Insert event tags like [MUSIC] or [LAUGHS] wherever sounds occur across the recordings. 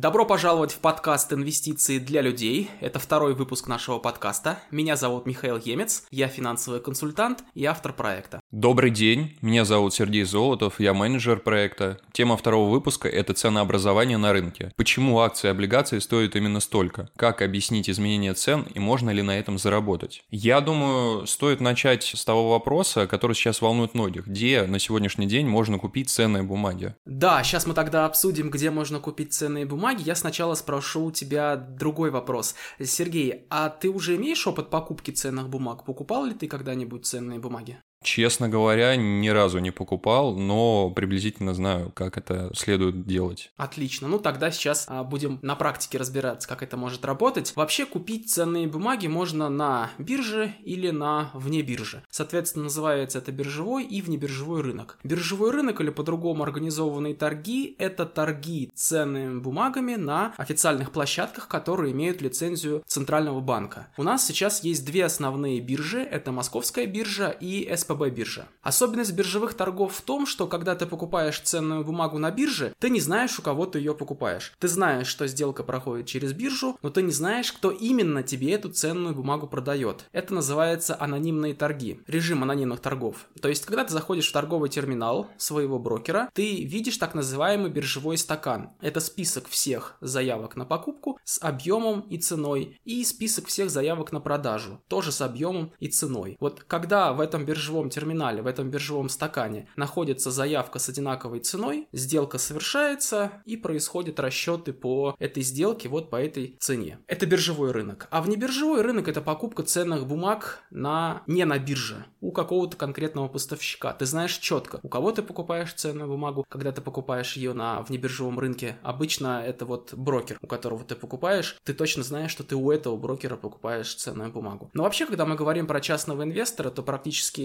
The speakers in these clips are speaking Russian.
Добро пожаловать в подкаст «Инвестиции для людей». Это второй выпуск нашего подкаста. Меня зовут Михаил Емец, я финансовый консультант и автор проекта. Добрый день, меня зовут Сергей Золотов, я менеджер проекта. Тема второго выпуска – это ценообразование на рынке. Почему акции и облигации стоят именно столько? Как объяснить изменение цен и можно ли на этом заработать? Я думаю, стоит начать с того вопроса, который сейчас волнует многих. Где на сегодняшний день можно купить ценные бумаги? Да, сейчас мы тогда обсудим, где можно купить ценные бумаги я сначала спрошу у тебя другой вопрос. Сергей, а ты уже имеешь опыт покупки ценных бумаг? Покупал ли ты когда-нибудь ценные бумаги? Честно говоря, ни разу не покупал, но приблизительно знаю, как это следует делать. Отлично. Ну тогда сейчас а, будем на практике разбираться, как это может работать. Вообще купить ценные бумаги можно на бирже или на вне биржи. Соответственно, называется это биржевой и внебиржевой рынок. Биржевой рынок или по-другому организованные торги – это торги ценными бумагами на официальных площадках, которые имеют лицензию Центрального банка. У нас сейчас есть две основные биржи – это Московская биржа и СП СПБ биржа. Особенность биржевых торгов в том, что когда ты покупаешь ценную бумагу на бирже, ты не знаешь, у кого ты ее покупаешь. Ты знаешь, что сделка проходит через биржу, но ты не знаешь, кто именно тебе эту ценную бумагу продает. Это называется анонимные торги, режим анонимных торгов. То есть, когда ты заходишь в торговый терминал своего брокера, ты видишь так называемый биржевой стакан. Это список всех заявок на покупку с объемом и ценой, и список всех заявок на продажу, тоже с объемом и ценой. Вот когда в этом биржевом биржевом терминале, в этом биржевом стакане находится заявка с одинаковой ценой, сделка совершается и происходят расчеты по этой сделке, вот по этой цене. Это биржевой рынок. А внебиржевой рынок это покупка ценных бумаг на, не на бирже, у какого-то конкретного поставщика. Ты знаешь четко, у кого ты покупаешь ценную бумагу, когда ты покупаешь ее на внебиржевом рынке. Обычно это вот брокер, у которого ты покупаешь, ты точно знаешь, что ты у этого брокера покупаешь ценную бумагу. Но вообще, когда мы говорим про частного инвестора, то практически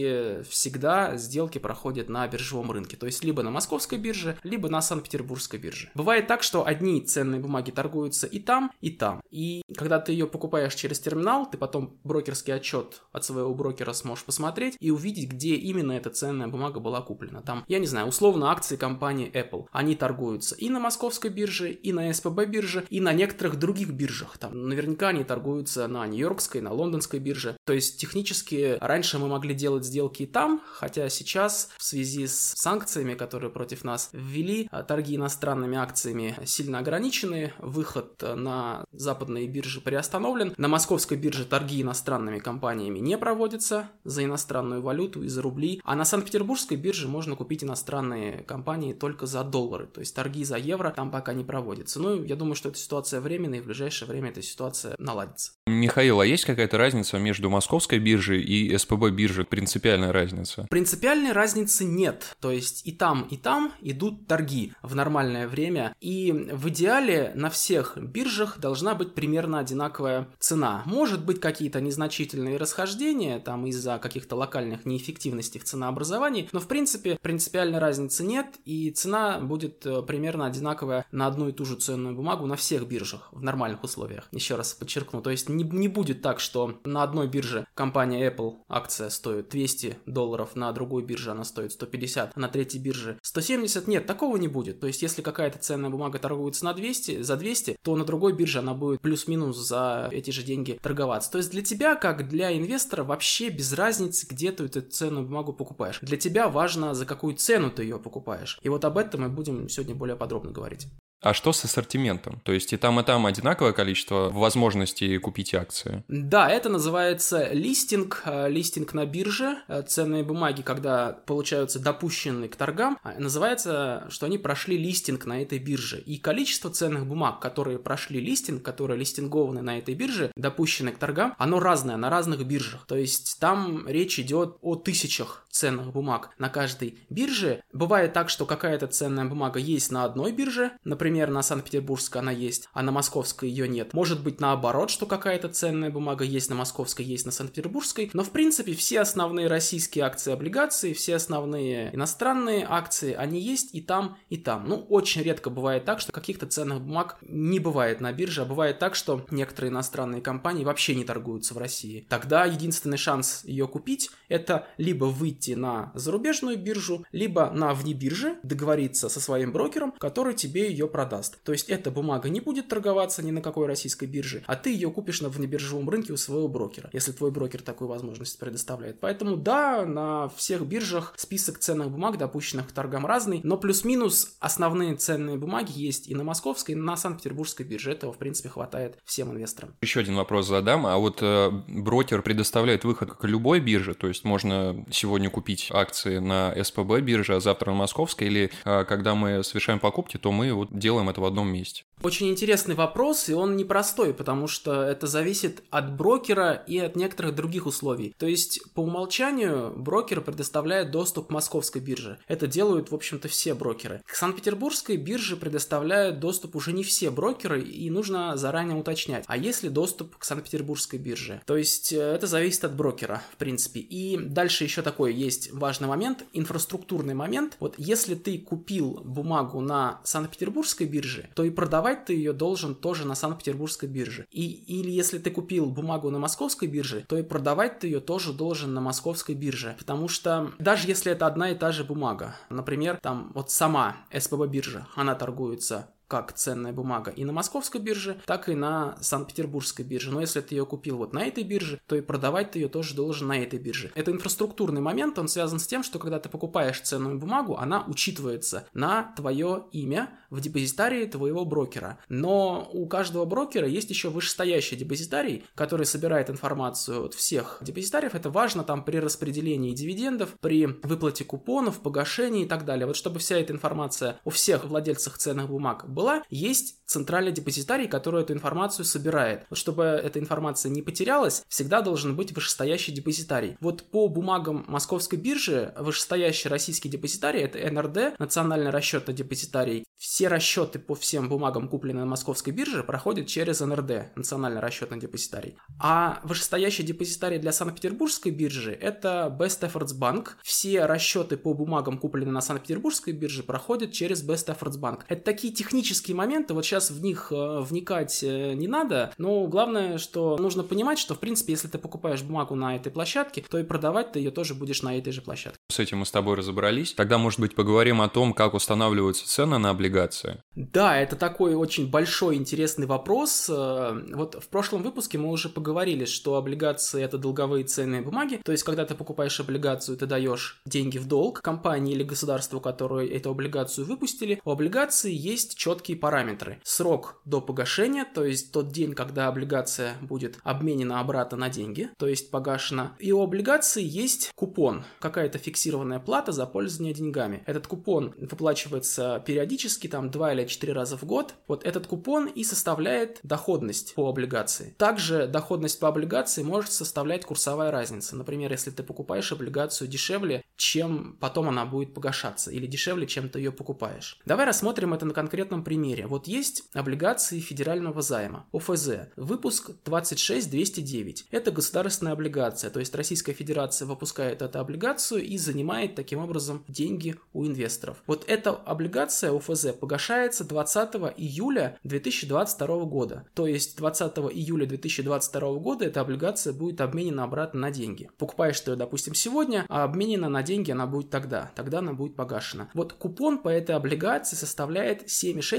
всегда сделки проходят на биржевом рынке, то есть либо на московской бирже, либо на Санкт-Петербургской бирже. Бывает так, что одни ценные бумаги торгуются и там, и там. И когда ты ее покупаешь через терминал, ты потом брокерский отчет от своего брокера сможешь посмотреть и увидеть, где именно эта ценная бумага была куплена. Там, я не знаю, условно акции компании Apple. Они торгуются и на московской бирже, и на СПБ бирже, и на некоторых других биржах. Там наверняка они торгуются на Нью-Йоркской, на лондонской бирже. То есть технически раньше мы могли делать сделки сделки там, хотя сейчас в связи с санкциями, которые против нас ввели, а, торги иностранными акциями сильно ограничены, выход на западные биржи приостановлен. На московской бирже торги иностранными компаниями не проводятся за иностранную валюту и за рубли, а на Санкт-Петербургской бирже можно купить иностранные компании только за доллары, то есть торги за евро там пока не проводятся. Ну, я думаю, что эта ситуация временная, и в ближайшее время эта ситуация наладится. Михаил, а есть какая-то разница между московской биржей и СПБ биржей принципиально принципиальная разница? Принципиальной разницы нет. То есть и там, и там идут торги в нормальное время. И в идеале на всех биржах должна быть примерно одинаковая цена. Может быть какие-то незначительные расхождения там из-за каких-то локальных неэффективностей в ценообразовании, но в принципе принципиальной разницы нет, и цена будет э, примерно одинаковая на одну и ту же ценную бумагу на всех биржах в нормальных условиях. Еще раз подчеркну, то есть не, не будет так, что на одной бирже компания Apple акция стоит 200 долларов, на другой бирже она стоит 150, а на третьей бирже 170. Нет, такого не будет. То есть, если какая-то ценная бумага торгуется на 200, за 200, то на другой бирже она будет плюс-минус за эти же деньги торговаться. То есть, для тебя, как для инвестора, вообще без разницы, где ты эту ценную бумагу покупаешь. Для тебя важно, за какую цену ты ее покупаешь. И вот об этом мы будем сегодня более подробно говорить. А что с ассортиментом? То есть и там, и там одинаковое количество возможностей купить акции? Да, это называется листинг, э, листинг на бирже. Э, ценные бумаги, когда получаются допущены к торгам, а, называется, что они прошли листинг на этой бирже. И количество ценных бумаг, которые прошли листинг, которые листингованы на этой бирже, допущены к торгам, оно разное на разных биржах. То есть там речь идет о тысячах ценных бумаг на каждой бирже. Бывает так, что какая-то ценная бумага есть на одной бирже, например, Например, на Санкт-Петербургской она есть, а на Московской ее нет. Может быть наоборот, что какая-то ценная бумага есть на Московской, есть на Санкт-Петербургской. Но в принципе все основные российские акции облигации, все основные иностранные акции, они есть и там, и там. Ну, очень редко бывает так, что каких-то ценных бумаг не бывает на бирже, а бывает так, что некоторые иностранные компании вообще не торгуются в России. Тогда единственный шанс ее купить это либо выйти на зарубежную биржу, либо на вне бирже договориться со своим брокером, который тебе ее продаст. То есть эта бумага не будет торговаться ни на какой российской бирже, а ты ее купишь на внебиржевом рынке у своего брокера, если твой брокер такую возможность предоставляет. Поэтому да, на всех биржах список ценных бумаг, допущенных к торгам разный, но плюс-минус основные ценные бумаги есть и на московской, и на Санкт-Петербургской бирже. Этого, в принципе, хватает всем инвесторам. Еще один вопрос задам. А вот э, брокер предоставляет выход к любой бирже, то есть можно сегодня купить акции на СПБ бирже, а завтра на московской, или э, когда мы совершаем покупки, то мы вот делаем это в одном месте? Очень интересный вопрос, и он непростой, потому что это зависит от брокера и от некоторых других условий. То есть, по умолчанию, брокер предоставляет доступ к московской бирже. Это делают, в общем-то, все брокеры. К Санкт-Петербургской бирже предоставляют доступ уже не все брокеры, и нужно заранее уточнять, а есть ли доступ к Санкт-Петербургской бирже. То есть, э, это зависит от брокера, в принципе. И дальше еще такой есть важный момент, инфраструктурный момент. Вот если ты купил бумагу на Санкт-Петербургской бирже, то и продавать ты ее должен тоже на Санкт-Петербургской бирже. И, или если ты купил бумагу на московской бирже, то и продавать ты ее тоже должен на московской бирже. Потому что даже если это одна и та же бумага, например, там вот сама СПБ биржа, она торгуется как ценная бумага и на московской бирже, так и на Санкт-Петербургской бирже. Но если ты ее купил вот на этой бирже, то и продавать ты ее тоже должен на этой бирже. Это инфраструктурный момент, он связан с тем, что когда ты покупаешь ценную бумагу, она учитывается на твое имя в депозитарии твоего брокера. Но у каждого брокера есть еще вышестоящий депозитарий, который собирает информацию от всех депозитариев. Это важно там при распределении дивидендов, при выплате купонов, погашении и так далее. Вот чтобы вся эта информация у всех владельцев ценных бумаг была, есть центральный депозитарий, который эту информацию собирает. Вот чтобы эта информация не потерялась, всегда должен быть вышестоящий депозитарий. Вот по бумагам Московской биржи вышестоящий российский депозитарий это НРД, национальный расчетный депозитарий. Все расчеты по всем бумагам, купленные на Московской бирже, проходят через НРД, национальный расчетный депозитарий. А вышестоящий депозитарий для Санкт-Петербургской биржи это Best Efforts Bank. Все расчеты по бумагам, купленные на Санкт-Петербургской бирже, проходят через Best Efforts Bank. Это такие технические моменты, вот сейчас в них э, вникать э, не надо, но главное, что нужно понимать, что в принципе, если ты покупаешь бумагу на этой площадке, то и продавать ты ее тоже будешь на этой же площадке. С этим мы с тобой разобрались. Тогда, может быть, поговорим о том, как устанавливаются цены на облигации. Да, это такой очень большой интересный вопрос. Э, вот в прошлом выпуске мы уже поговорили, что облигации это долговые ценные бумаги. То есть, когда ты покупаешь облигацию, ты даешь деньги в долг компании или государству, которые эту облигацию выпустили. У облигации есть четкие параметры. Срок до погашения, то есть тот день, когда облигация будет обменена обратно на деньги, то есть погашена. И у облигации есть купон, какая-то фиксированная плата за пользование деньгами. Этот купон выплачивается периодически, там 2 или 4 раза в год. Вот этот купон и составляет доходность по облигации. Также доходность по облигации может составлять курсовая разница. Например, если ты покупаешь облигацию дешевле, чем потом она будет погашаться, или дешевле, чем ты ее покупаешь. Давай рассмотрим это на конкретном примере. Вот есть облигации федерального займа, ОФЗ, выпуск 26209. Это государственная облигация, то есть Российская Федерация выпускает эту облигацию и занимает таким образом деньги у инвесторов. Вот эта облигация ОФЗ погашается 20 июля 2022 года. То есть 20 июля 2022 года эта облигация будет обменена обратно на деньги. Покупаешь ты ее, допустим, сегодня, а обменена на деньги она будет тогда. Тогда она будет погашена. Вот купон по этой облигации составляет 7,6%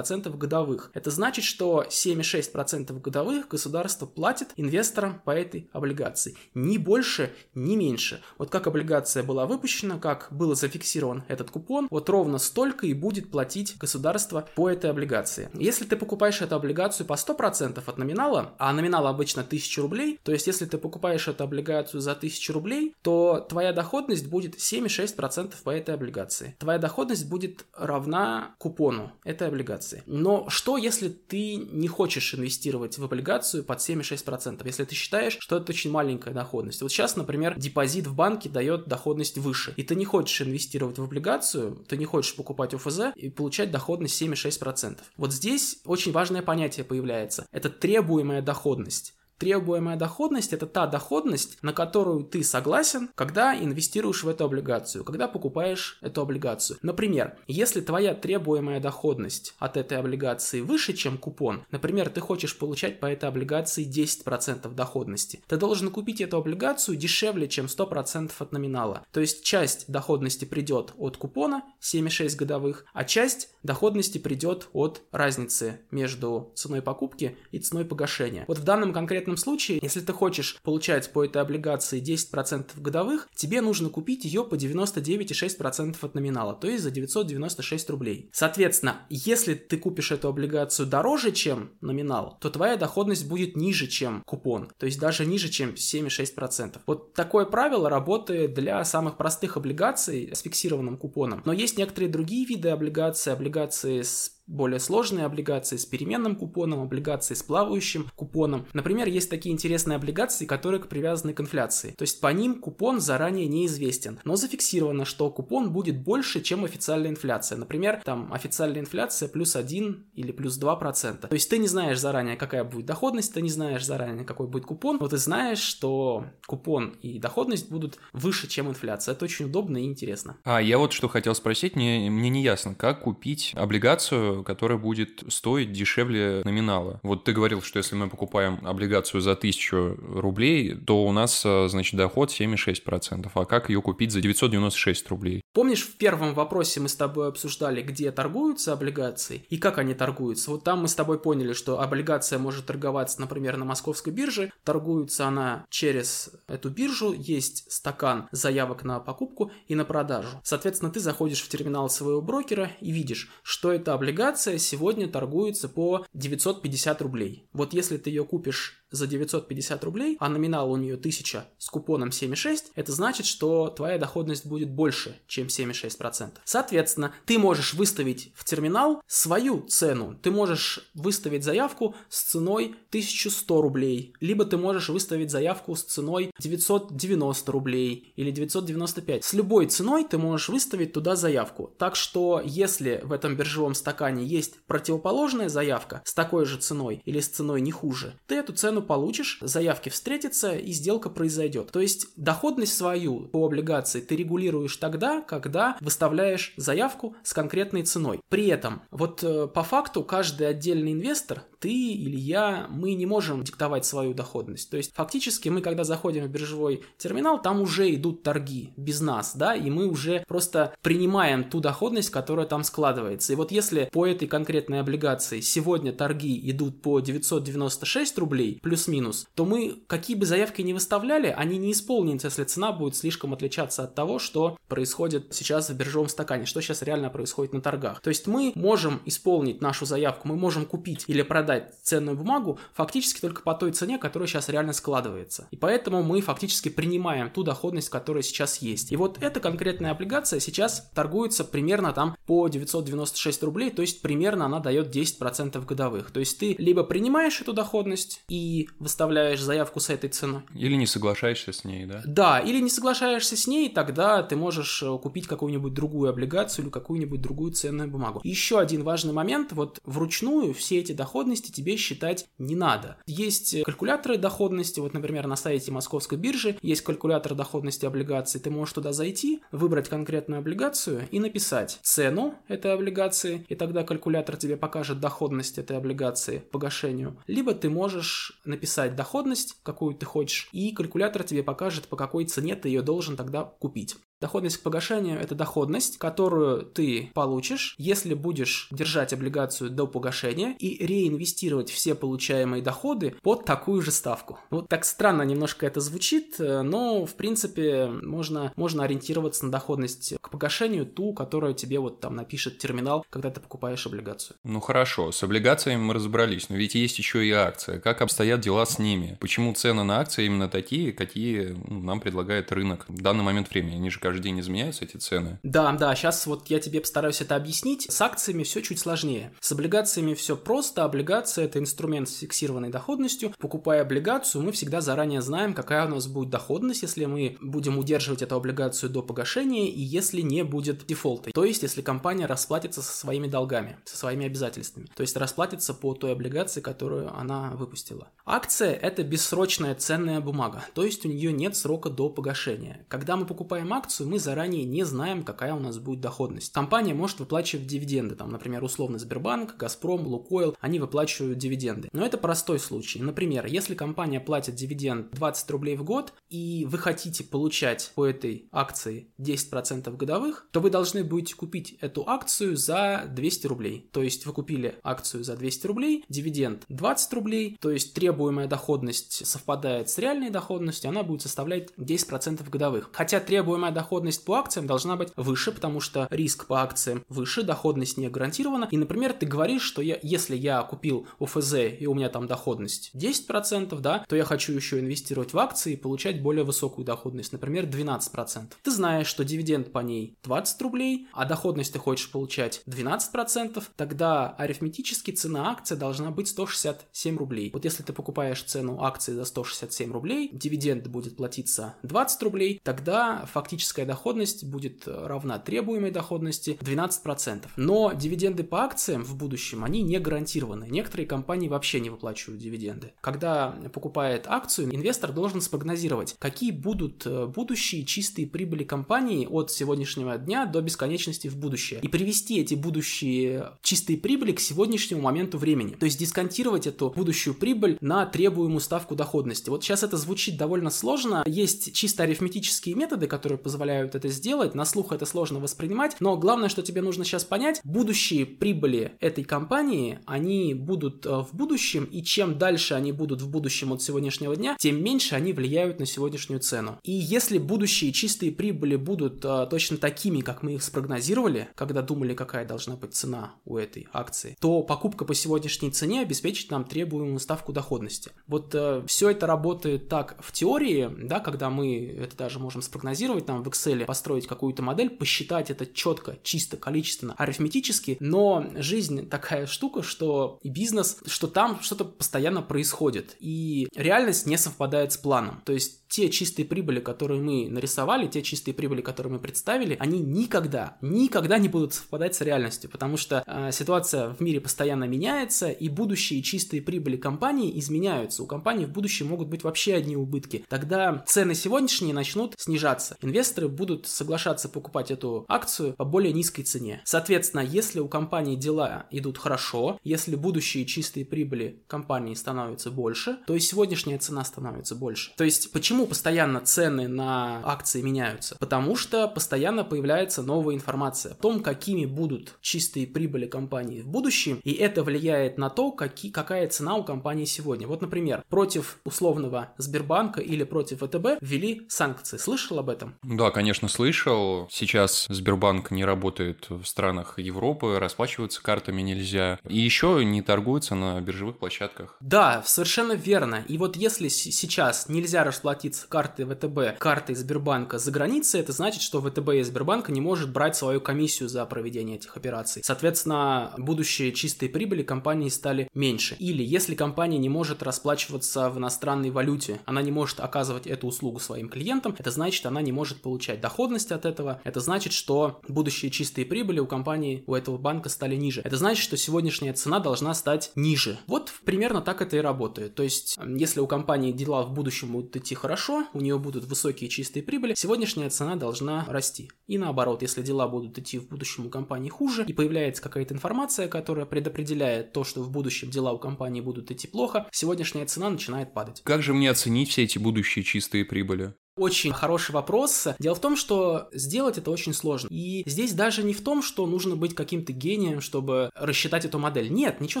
годовых. Это значит, что 7,6% годовых государство платит инвесторам по этой облигации. Ни больше, ни меньше. Вот как облигация была выпущена, как был зафиксирован этот купон, вот ровно столько и будет платить государство по этой облигации. Если ты покупаешь эту облигацию по 100% от номинала, а номинал обычно 1000 рублей, то есть если ты покупаешь эту облигацию за 1000 рублей, то твоя доходность будет 7,6% по этой облигации. Твоя доходность будет равна купону этой облигации. Но что, если ты не хочешь инвестировать в облигацию под 7,6%? Если ты считаешь, что это очень маленькая доходность. Вот сейчас, например, депозит в банке дает доходность выше, и ты не хочешь инвестировать в облигацию, ты не хочешь покупать ОФЗ и получать доходность 7,6%. Вот здесь очень важное понятие появляется. Это требуемая доходность. Требуемая доходность – это та доходность, на которую ты согласен, когда инвестируешь в эту облигацию, когда покупаешь эту облигацию. Например, если твоя требуемая доходность от этой облигации выше, чем купон, например, ты хочешь получать по этой облигации 10% доходности, ты должен купить эту облигацию дешевле, чем 100% от номинала. То есть часть доходности придет от купона 7,6 годовых, а часть доходности придет от разницы между ценой покупки и ценой погашения. Вот в данном конкретном случае, если ты хочешь получать по этой облигации 10% годовых, тебе нужно купить ее по 99,6% от номинала, то есть за 996 рублей. Соответственно, если ты купишь эту облигацию дороже, чем номинал, то твоя доходность будет ниже, чем купон, то есть даже ниже, чем 7,6%. Вот такое правило работает для самых простых облигаций с фиксированным купоном. Но есть некоторые другие виды облигаций, облигации с более сложные облигации с переменным купоном, облигации с плавающим купоном. Например, есть такие интересные облигации, которые привязаны к инфляции. То есть по ним купон заранее неизвестен, но зафиксировано, что купон будет больше, чем официальная инфляция. Например, там официальная инфляция плюс 1 или плюс 2%. То есть ты не знаешь заранее, какая будет доходность, ты не знаешь заранее, какой будет купон, но ты знаешь, что купон и доходность будут выше, чем инфляция. Это очень удобно и интересно. А я вот что хотел спросить, мне, мне не ясно, как купить облигацию которая будет стоить дешевле номинала. Вот ты говорил, что если мы покупаем облигацию за 1000 рублей, то у нас, э, значит, доход 7,6%. А как ее купить за 996 рублей? Помнишь, в первом вопросе мы с тобой обсуждали, где торгуются облигации и как они торгуются? Вот там мы с тобой поняли, что облигация может торговаться, например, на московской бирже. Торгуется она через эту биржу, есть стакан заявок на покупку и на продажу. Соответственно, ты заходишь в терминал своего брокера и видишь, что это облигация облигация сегодня торгуется по 950 рублей. Вот если ты ее купишь за 950 рублей, а номинал у нее 1000 с купоном 7,6, это значит, что твоя доходность будет больше, чем 7,6%. Соответственно, ты можешь выставить в терминал свою цену. Ты можешь выставить заявку с ценой 1100 рублей, либо ты можешь выставить заявку с ценой 990 рублей или 995. С любой ценой ты можешь выставить туда заявку. Так что, если в этом биржевом стакане есть противоположная заявка с такой же ценой или с ценой не хуже, ты эту цену получишь, заявки встретятся и сделка произойдет. То есть доходность свою по облигации ты регулируешь тогда, когда выставляешь заявку с конкретной ценой. При этом, вот э, по факту каждый отдельный инвестор, ты или я, мы не можем диктовать свою доходность. То есть фактически мы, когда заходим в биржевой терминал, там уже идут торги без нас, да, и мы уже просто принимаем ту доходность, которая там складывается. И вот если по этой конкретной облигации сегодня торги идут по 996 рублей, плюс плюс-минус, то мы, какие бы заявки ни выставляли, они не исполнятся, если цена будет слишком отличаться от того, что происходит сейчас в биржевом стакане, что сейчас реально происходит на торгах. То есть мы можем исполнить нашу заявку, мы можем купить или продать ценную бумагу фактически только по той цене, которая сейчас реально складывается. И поэтому мы фактически принимаем ту доходность, которая сейчас есть. И вот эта конкретная облигация сейчас торгуется примерно там по 996 рублей, то есть примерно она дает 10% годовых. То есть ты либо принимаешь эту доходность и выставляешь заявку с этой ценой. Или не соглашаешься с ней, да? Да, или не соглашаешься с ней, тогда ты можешь э, купить какую-нибудь другую облигацию или какую-нибудь другую ценную бумагу. Еще один важный момент, вот вручную все эти доходности тебе считать не надо. Есть калькуляторы доходности, вот, например, на сайте Московской биржи есть калькулятор доходности облигаций, ты можешь туда зайти, выбрать конкретную облигацию и написать цену этой облигации, и тогда калькулятор тебе покажет доходность этой облигации погашению. Либо ты можешь написать доходность, какую ты хочешь, и калькулятор тебе покажет, по какой цене ты ее должен тогда купить. Доходность к погашению – это доходность, которую ты получишь, если будешь держать облигацию до погашения и реинвестировать все получаемые доходы под такую же ставку. Вот так странно немножко это звучит, но в принципе можно, можно ориентироваться на доходность к погашению, ту, которую тебе вот там напишет терминал, когда ты покупаешь облигацию. Ну хорошо, с облигациями мы разобрались, но ведь есть еще и акции. Как обстоят дела с ними? Почему цены на акции именно такие, какие ну, нам предлагает рынок в данный момент времени? Они же каждый день изменяются эти цены? Да, да, сейчас вот я тебе постараюсь это объяснить. С акциями все чуть сложнее. С облигациями все просто. Облигация – это инструмент с фиксированной доходностью. Покупая облигацию, мы всегда заранее знаем, какая у нас будет доходность, если мы будем удерживать эту облигацию до погашения и если не будет дефолта. То есть, если компания расплатится со своими долгами, со своими обязательствами. То есть, расплатится по той облигации, которую она выпустила. Акция – это бессрочная ценная бумага, то есть у нее нет срока до погашения. Когда мы покупаем акцию, мы заранее не знаем, какая у нас будет доходность. Компания может выплачивать дивиденды, там, например, условно Сбербанк, Газпром, Лукойл, они выплачивают дивиденды. Но это простой случай. Например, если компания платит дивиденд 20 рублей в год, и вы хотите получать по этой акции 10% годовых, то вы должны будете купить эту акцию за 200 рублей. То есть вы купили акцию за 200 рублей, дивиденд 20 рублей, то есть требуемая доходность совпадает с реальной доходностью, она будет составлять 10% годовых. Хотя требуемая доходность по акциям должна быть выше, потому что риск по акциям выше, доходность не гарантирована. И, например, ты говоришь, что я, если я купил ОФЗ и у меня там доходность 10%, да, то я хочу еще инвестировать в акции и получать более высокую доходность, например, 12%. Ты знаешь, что дивиденд по ней 20 рублей, а доходность ты хочешь получать 12%, тогда арифметически цена акции должна быть 167 рублей. Вот если ты покупаешь цену акции за 167 рублей, дивиденд будет платиться 20 рублей, тогда фактическая доходность будет равна требуемой доходности 12%. Но дивиденды по акциям в будущем, они не гарантированы. Некоторые компании вообще не выплачивают дивиденды. Когда покупает акцию, инвестор должен спрогнозировать, какие будут э, будущие чистые прибыли компании от сегодняшнего дня до бесконечности в будущее. И привести эти будущие чистые прибыли к сегодняшнему моменту времени. То есть дисконтировать эту будущую прибыль на требуемую ставку доходности. Вот сейчас это звучит довольно сложно. Есть чисто арифметические методы, которые позволяют это сделать. На слух это сложно воспринимать. Но главное, что тебе нужно сейчас понять, будущие прибыли этой компании, они будут э, в будущем, и чем дальше они будут в будущем от сегодняшнего дня, тем меньше они влияют на сегодняшнюю цену. И если будущие чистые прибыли будут а, точно такими, как мы их спрогнозировали, когда думали, какая должна быть цена у этой акции, то покупка по сегодняшней цене обеспечит нам требуемую ставку доходности. Вот э, все это работает так в теории, да, когда мы это даже можем спрогнозировать там в Excel, построить какую-то модель, посчитать это четко, чисто, количественно, арифметически, но жизнь такая штука, что и бизнес, что там что-то постоянно происходит, и реальность не совпадает с планом. То есть те чистые прибыли, которые мы нарисовали, те чистые прибыли, которые мы представили, они никогда, никогда не будут совпадать с реальностью, потому что э, ситуация в мире постоянно меняется, и будущие чистые прибыли компании изменяются. У компании в будущем могут быть вообще одни убытки. Тогда цены сегодняшние начнут снижаться. Инвесторы будут соглашаться покупать эту акцию по более низкой цене. Соответственно, если у компании дела идут хорошо, если будущие чистые прибыли компании становятся больше, то и сегодняшняя цена становится больше. То есть, Почему постоянно цены на акции меняются? Потому что постоянно появляется новая информация о том, какими будут чистые прибыли компании в будущем, и это влияет на то, какие, какая цена у компании сегодня. Вот, например, против условного Сбербанка или против ВТБ ввели санкции. Слышал об этом? Да, конечно, слышал. Сейчас Сбербанк не работает в странах Европы, расплачиваться картами нельзя. И еще не торгуется на биржевых площадках. Да, совершенно верно. И вот если сейчас нельзя расплатиться с карты ВТБ картой Сбербанка за границей, это значит, что ВТБ и Сбербанк не может брать свою комиссию за проведение этих операций. Соответственно, будущие чистые прибыли компании стали меньше. Или если компания не может расплачиваться в иностранной валюте, она не может оказывать эту услугу своим клиентам, это значит, она не может получать доходность от этого. Это значит, что будущие чистые прибыли у компании, у этого банка стали ниже. Это значит, что сегодняшняя цена должна стать ниже. Вот примерно так это и работает. То есть, если у компании дела в будущем будут идти хорошо, у нее будут высокие чистые прибыли, сегодняшняя цена должна расти. И наоборот, если дела будут идти в будущем у компании хуже, и появляется какая-то информация, которая предопределяет то, что в будущем дела у компании будут идти плохо, сегодняшняя цена начинает падать. Как же мне оценить все эти будущие чистые прибыли? Очень хороший вопрос. Дело в том, что сделать это очень сложно. И здесь даже не в том, что нужно быть каким-то гением, чтобы рассчитать эту модель. Нет, ничего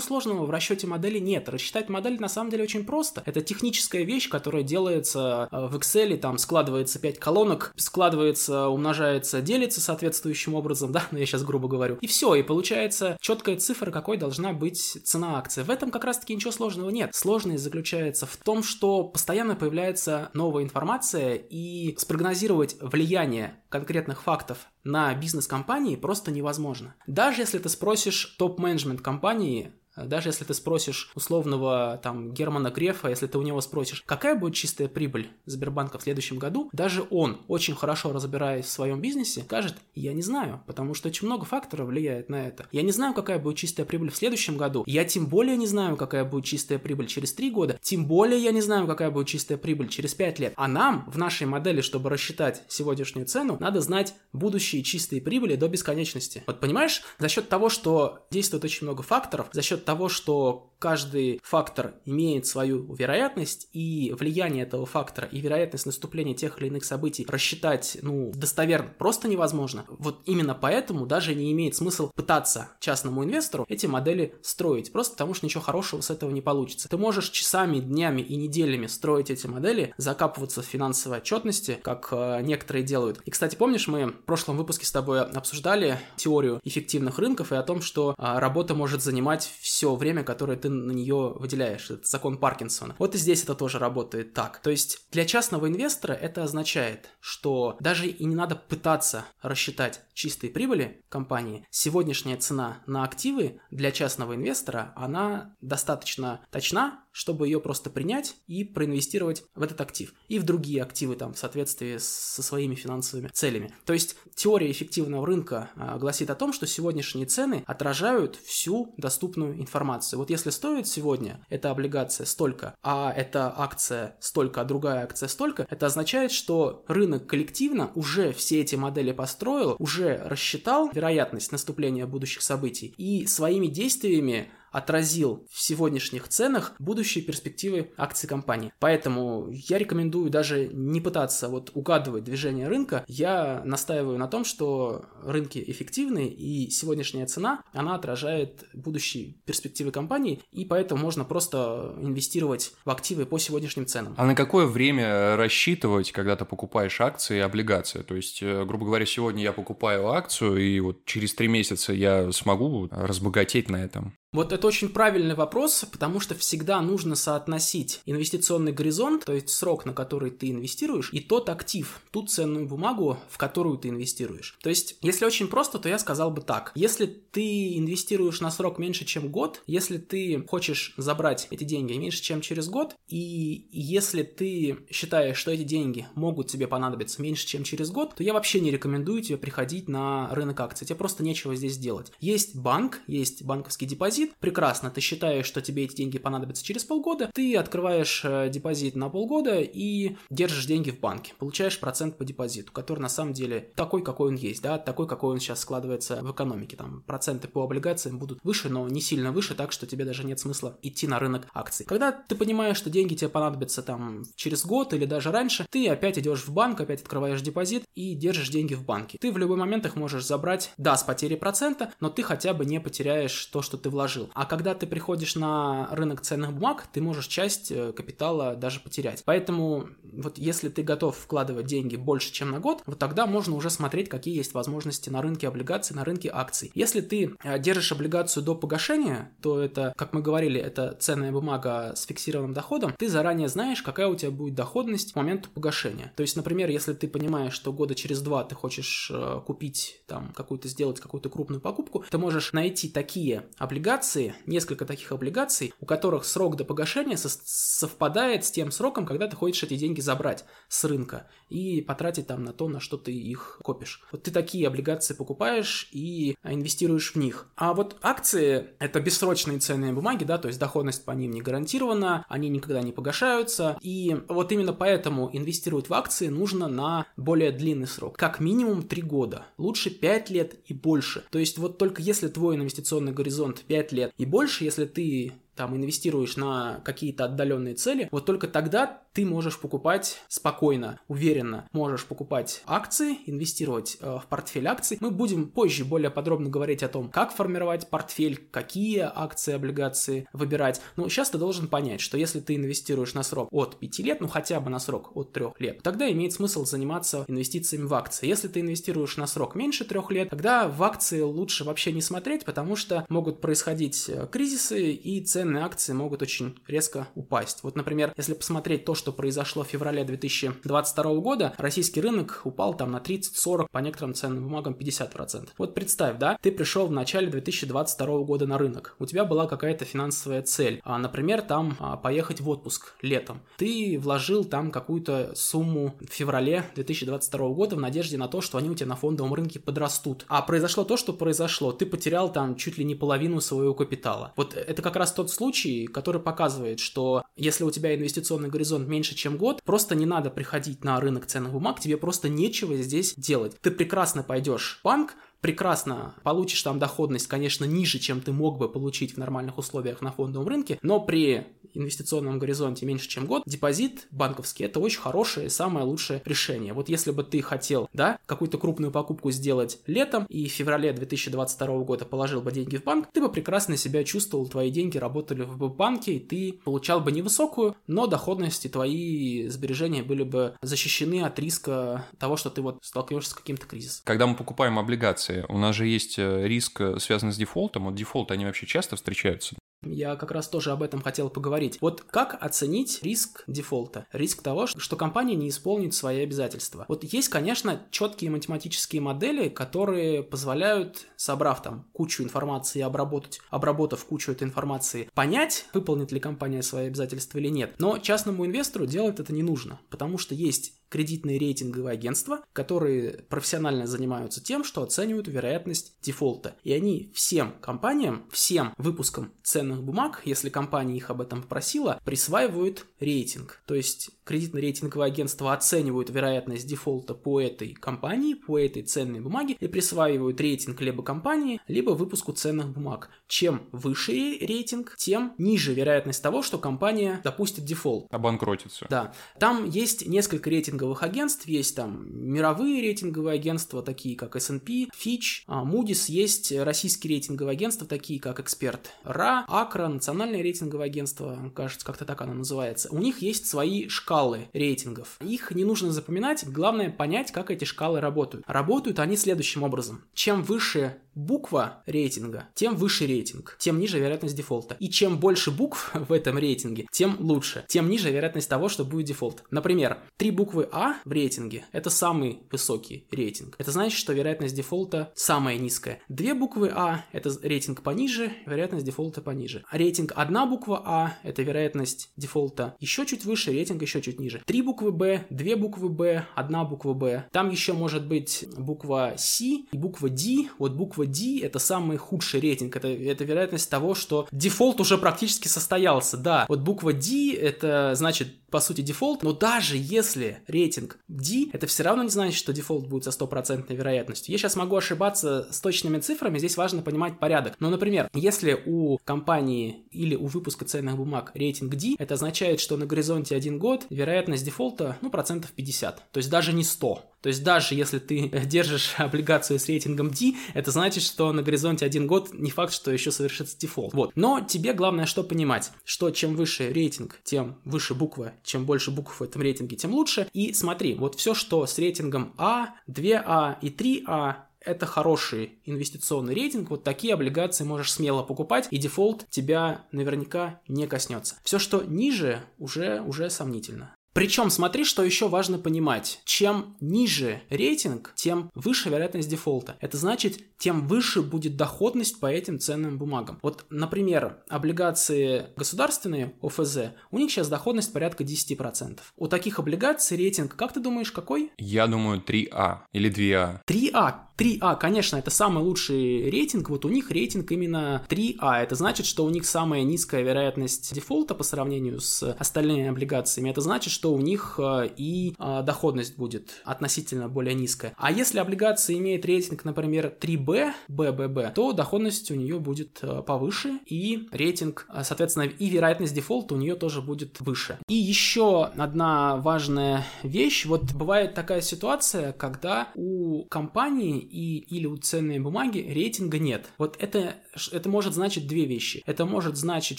сложного в расчете модели нет. Рассчитать модель на самом деле очень просто. Это техническая вещь, которая делается э, в Excel, там складывается 5 колонок, складывается, умножается, делится соответствующим образом, [LAUGHS] да, но ну, я сейчас грубо говорю. И все, и получается четкая цифра, какой должна быть цена акции. В этом как раз-таки ничего сложного нет. Сложность заключается в том, что постоянно появляется новая информация, и спрогнозировать влияние конкретных фактов на бизнес компании просто невозможно. Даже если ты спросишь топ-менеджмент компании, даже если ты спросишь условного там Германа Грефа, если ты у него спросишь, какая будет чистая прибыль Сбербанка в следующем году, даже он, очень хорошо разбираясь в своем бизнесе, скажет, я не знаю, потому что очень много факторов влияет на это. Я не знаю, какая будет чистая прибыль в следующем году. Я тем более не знаю, какая будет чистая прибыль через три года. Тем более я не знаю, какая будет чистая прибыль через пять лет. А нам в нашей модели, чтобы рассчитать сегодняшнюю цену, надо знать будущие чистые прибыли до бесконечности. Вот понимаешь, за счет того, что действует очень много факторов, за счет того, что каждый фактор имеет свою вероятность, и влияние этого фактора и вероятность наступления тех или иных событий рассчитать, ну, достоверно просто невозможно. Вот именно поэтому даже не имеет смысла пытаться частному инвестору эти модели строить, просто потому что ничего хорошего с этого не получится. Ты можешь часами, днями и неделями строить эти модели, закапываться в финансовой отчетности, как э, некоторые делают. И, кстати, помнишь, мы в прошлом выпуске с тобой обсуждали теорию эффективных рынков и о том, что э, работа может занимать все время, которое ты на нее выделяешь. Это закон Паркинсона. Вот и здесь это тоже работает так. То есть для частного инвестора это означает, что даже и не надо пытаться рассчитать чистой прибыли компании. Сегодняшняя цена на активы для частного инвестора, она достаточно точна, чтобы ее просто принять и проинвестировать в этот актив и в другие активы там в соответствии со своими финансовыми целями. То есть теория эффективного рынка а, гласит о том, что сегодняшние цены отражают всю доступную информацию. Вот если стоит сегодня эта облигация столько, а эта акция столько, а другая акция столько, это означает, что рынок коллективно уже все эти модели построил, уже рассчитал вероятность наступления будущих событий и своими действиями отразил в сегодняшних ценах будущие перспективы акций компании. Поэтому я рекомендую даже не пытаться вот угадывать движение рынка. Я настаиваю на том, что рынки эффективны, и сегодняшняя цена, она отражает будущие перспективы компании, и поэтому можно просто инвестировать в активы по сегодняшним ценам. А на какое время рассчитывать, когда ты покупаешь акции и облигации? То есть, э, грубо говоря, сегодня я покупаю акцию, и вот через три месяца я смогу разбогатеть на этом. Вот это очень правильный вопрос, потому что всегда нужно соотносить инвестиционный горизонт, то есть срок, на который ты инвестируешь, и тот актив, ту ценную бумагу, в которую ты инвестируешь. То есть, если очень просто, то я сказал бы так. Если ты инвестируешь на срок меньше, чем год, если ты хочешь забрать эти деньги меньше, чем через год, и если ты считаешь, что эти деньги могут тебе понадобиться меньше, чем через год, то я вообще не рекомендую тебе приходить на рынок акций. Тебе просто нечего здесь делать. Есть банк, есть банковский депозит, депозит, прекрасно, ты считаешь, что тебе эти деньги понадобятся через полгода, ты открываешь э, депозит на полгода и держишь деньги в банке, получаешь процент по депозиту, который на самом деле такой, какой он есть, да, такой, какой он сейчас складывается в экономике, там проценты по облигациям будут выше, но не сильно выше, так что тебе даже нет смысла идти на рынок акций. Когда ты понимаешь, что деньги тебе понадобятся там через год или даже раньше, ты опять идешь в банк, опять открываешь депозит и держишь деньги в банке. Ты в любой момент их можешь забрать, да, с потерей процента, но ты хотя бы не потеряешь то, что ты вложил вложил. А когда ты приходишь на рынок ценных бумаг, ты можешь часть э, капитала даже потерять. Поэтому вот если ты готов вкладывать деньги больше, чем на год, вот тогда можно уже смотреть, какие есть возможности на рынке облигаций, на рынке акций. Если ты э, держишь облигацию до погашения, то это, как мы говорили, это ценная бумага с фиксированным доходом, ты заранее знаешь, какая у тебя будет доходность к моменту погашения. То есть, например, если ты понимаешь, что года через два ты хочешь э, купить там какую-то, сделать какую-то крупную покупку, ты можешь найти такие облигации, облигации, несколько таких облигаций, у которых срок до погашения совпадает с тем сроком, когда ты хочешь эти деньги забрать с рынка и потратить там на то, на что ты их копишь. Вот ты такие облигации покупаешь и инвестируешь в них. А вот акции – это бессрочные ценные бумаги, да, то есть доходность по ним не гарантирована, они никогда не погашаются, и вот именно поэтому инвестировать в акции нужно на более длинный срок, как минимум 3 года, лучше 5 лет и больше. То есть вот только если твой инвестиционный горизонт 5 лет. И больше, если ты там инвестируешь на какие-то отдаленные цели, вот только тогда ты можешь покупать спокойно, уверенно, можешь покупать акции, инвестировать э, в портфель акций. Мы будем позже более подробно говорить о том, как формировать портфель, какие акции, облигации выбирать. Но сейчас ты должен понять, что если ты инвестируешь на срок от 5 лет, ну хотя бы на срок от 3 лет, тогда имеет смысл заниматься инвестициями в акции. Если ты инвестируешь на срок меньше 3 лет, тогда в акции лучше вообще не смотреть, потому что могут происходить э, кризисы и цены ценные акции могут очень резко упасть. Вот, например, если посмотреть то, что произошло в феврале 2022 года, российский рынок упал там на 30-40, по некоторым ценным бумагам 50%. Вот представь, да, ты пришел в начале 2022 года на рынок, у тебя была какая-то финансовая цель, а, например, там а, поехать в отпуск летом. Ты вложил там какую-то сумму в феврале 2022 года в надежде на то, что они у тебя на фондовом рынке подрастут. А произошло то, что произошло. Ты потерял там чуть ли не половину своего капитала. Вот это как раз тот случай, который показывает, что если у тебя инвестиционный горизонт меньше, чем год, просто не надо приходить на рынок ценных бумаг, тебе просто нечего здесь делать. Ты прекрасно пойдешь в банк, прекрасно получишь там доходность, конечно, ниже, чем ты мог бы получить в нормальных условиях на фондовом рынке, но при инвестиционном горизонте меньше, чем год, депозит банковский – это очень хорошее, самое лучшее решение. Вот если бы ты хотел, да, какую-то крупную покупку сделать летом и в феврале 2022 года положил бы деньги в банк, ты бы прекрасно себя чувствовал, твои деньги работали в банке, и ты получал бы невысокую, но доходность и твои сбережения были бы защищены от риска того, что ты вот столкнешься с каким-то кризисом. Когда мы покупаем облигации, ситуации. У нас же есть э, риск, э, связанный с дефолтом. Вот дефолты, они вообще часто встречаются? Я как раз тоже об этом хотел поговорить. Вот как оценить риск дефолта? Риск того, что компания не исполнит свои обязательства. Вот есть, конечно, четкие математические модели, которые позволяют, собрав там кучу информации обработать, обработав кучу этой информации, понять, выполнит ли компания свои обязательства или нет. Но частному инвестору делать это не нужно, потому что есть кредитные рейтинговые агентства, которые профессионально занимаются тем, что оценивают вероятность дефолта. И они всем компаниям, всем выпускам ценных бумаг, если компания их об этом попросила, присваивают рейтинг. То есть кредитно-рейтинговые агентства оценивают вероятность дефолта по этой компании, по этой ценной бумаге и присваивают рейтинг либо компании, либо выпуску ценных бумаг. Чем выше рейтинг, тем ниже вероятность того, что компания допустит дефолт. Обанкротится. Да. Там есть несколько рейтинговых агентств, есть там мировые рейтинговые агентства, такие как S&P, Fitch, э, Moody's, есть российские рейтинговые агентства, такие как Эксперт РА, АКРА, национальное рейтинговое агентство, кажется, как-то так оно называется. У них есть свои шкалы шкалы рейтингов. Их не нужно запоминать, главное понять, как эти шкалы работают. Работают они следующим образом. Чем выше буква рейтинга, тем выше рейтинг, тем ниже вероятность дефолта. И чем больше букв [LAUGHS] в этом рейтинге, тем лучше, тем ниже вероятность того, что будет дефолт. Например, три буквы A в рейтинге – это самый высокий рейтинг. Это значит, что вероятность дефолта самая низкая. Две буквы A – это рейтинг пониже, вероятность дефолта пониже. А рейтинг одна буква A – это вероятность дефолта еще чуть выше, рейтинг еще чуть ниже. Три буквы B, две буквы B, одна буква B. Там еще может быть буква C и буква D. Вот буква D это самый худший рейтинг. Это, это вероятность того, что дефолт уже практически состоялся. Да, вот буква D это значит по сути дефолт, но даже если рейтинг D, это все равно не значит, что дефолт будет со стопроцентной вероятностью. Я сейчас могу ошибаться с точными цифрами, здесь важно понимать порядок. Но, например, если у компании или у выпуска ценных бумаг рейтинг D, это означает, что на горизонте один год вероятность дефолта, ну, процентов 50. То есть даже не 100. То есть даже если ты [LAUGHS] держишь облигацию с рейтингом D, это значит, что на горизонте один год не факт, что еще совершится дефолт. Вот. Но тебе главное что понимать, что чем выше рейтинг, тем выше буква, чем больше букв в этом рейтинге, тем лучше. И смотри, вот все, что с рейтингом A, 2A и 3A, это хороший инвестиционный рейтинг, вот такие облигации можешь смело покупать, и дефолт тебя наверняка не коснется. Все, что ниже, уже, уже сомнительно. Причем смотри, что еще важно понимать. Чем ниже рейтинг, тем выше вероятность дефолта. Это значит, тем выше будет доходность по этим ценным бумагам. Вот, например, облигации государственные, ОФЗ, у них сейчас доходность порядка 10%. У таких облигаций рейтинг, как ты думаешь, какой? Я думаю, 3А или 2А. 3А. 3А, конечно, это самый лучший рейтинг, вот у них рейтинг именно 3А, это значит, что у них самая низкая вероятность дефолта по сравнению с остальными облигациями, это значит, что у них э, и э, доходность будет относительно более низкая. А если облигация имеет рейтинг, например, 3B, BBB, то доходность у нее будет э, повыше, и рейтинг, соответственно, и вероятность дефолта у нее тоже будет выше. И еще одна важная вещь, вот бывает такая ситуация, когда у компании и, или у ценной бумаги рейтинга нет. Вот это, это может значить две вещи. Это может значить,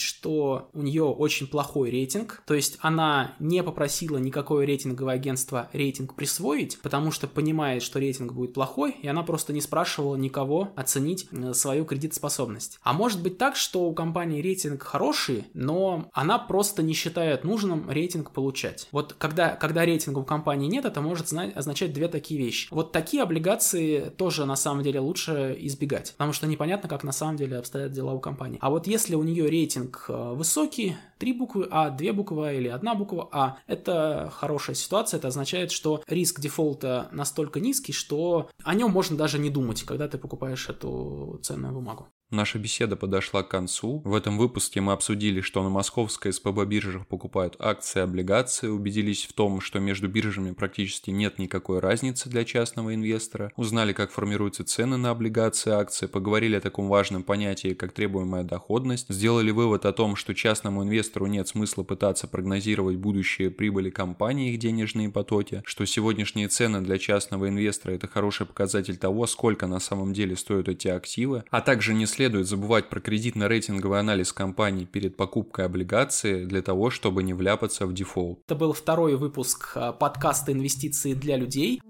что у нее очень плохой рейтинг, то есть она не попросила просила никакое рейтинговое агентство рейтинг присвоить, потому что понимает, что рейтинг будет плохой, и она просто не спрашивала никого оценить свою кредитоспособность. А может быть так, что у компании рейтинг хороший, но она просто не считает нужным рейтинг получать. Вот когда, когда рейтинга у компании нет, это может означать две такие вещи. Вот такие облигации тоже на самом деле лучше избегать, потому что непонятно, как на самом деле обстоят дела у компании. А вот если у нее рейтинг э, высокий, три буквы А, две буквы А или одна буква А, это хорошая ситуация, это означает, что риск дефолта настолько низкий, что о нем можно даже не думать, когда ты покупаешь эту ценную бумагу. Наша беседа подошла к концу. В этом выпуске мы обсудили, что на московской СПБ биржах покупают акции и облигации, убедились в том, что между биржами практически нет никакой разницы для частного инвестора, узнали, как формируются цены на облигации и акции, поговорили о таком важном понятии, как требуемая доходность, сделали вывод о том, что частному инвестору нет смысла пытаться прогнозировать будущие прибыли компании и их денежные потоки, что сегодняшние цены для частного инвестора это хороший показатель того, сколько на самом деле стоят эти активы, а также не следует забывать про кредитно-рейтинговый анализ компаний перед покупкой облигации для того, чтобы не вляпаться в дефолт. Это был второй выпуск а, подкаста «Инвестиции для людей».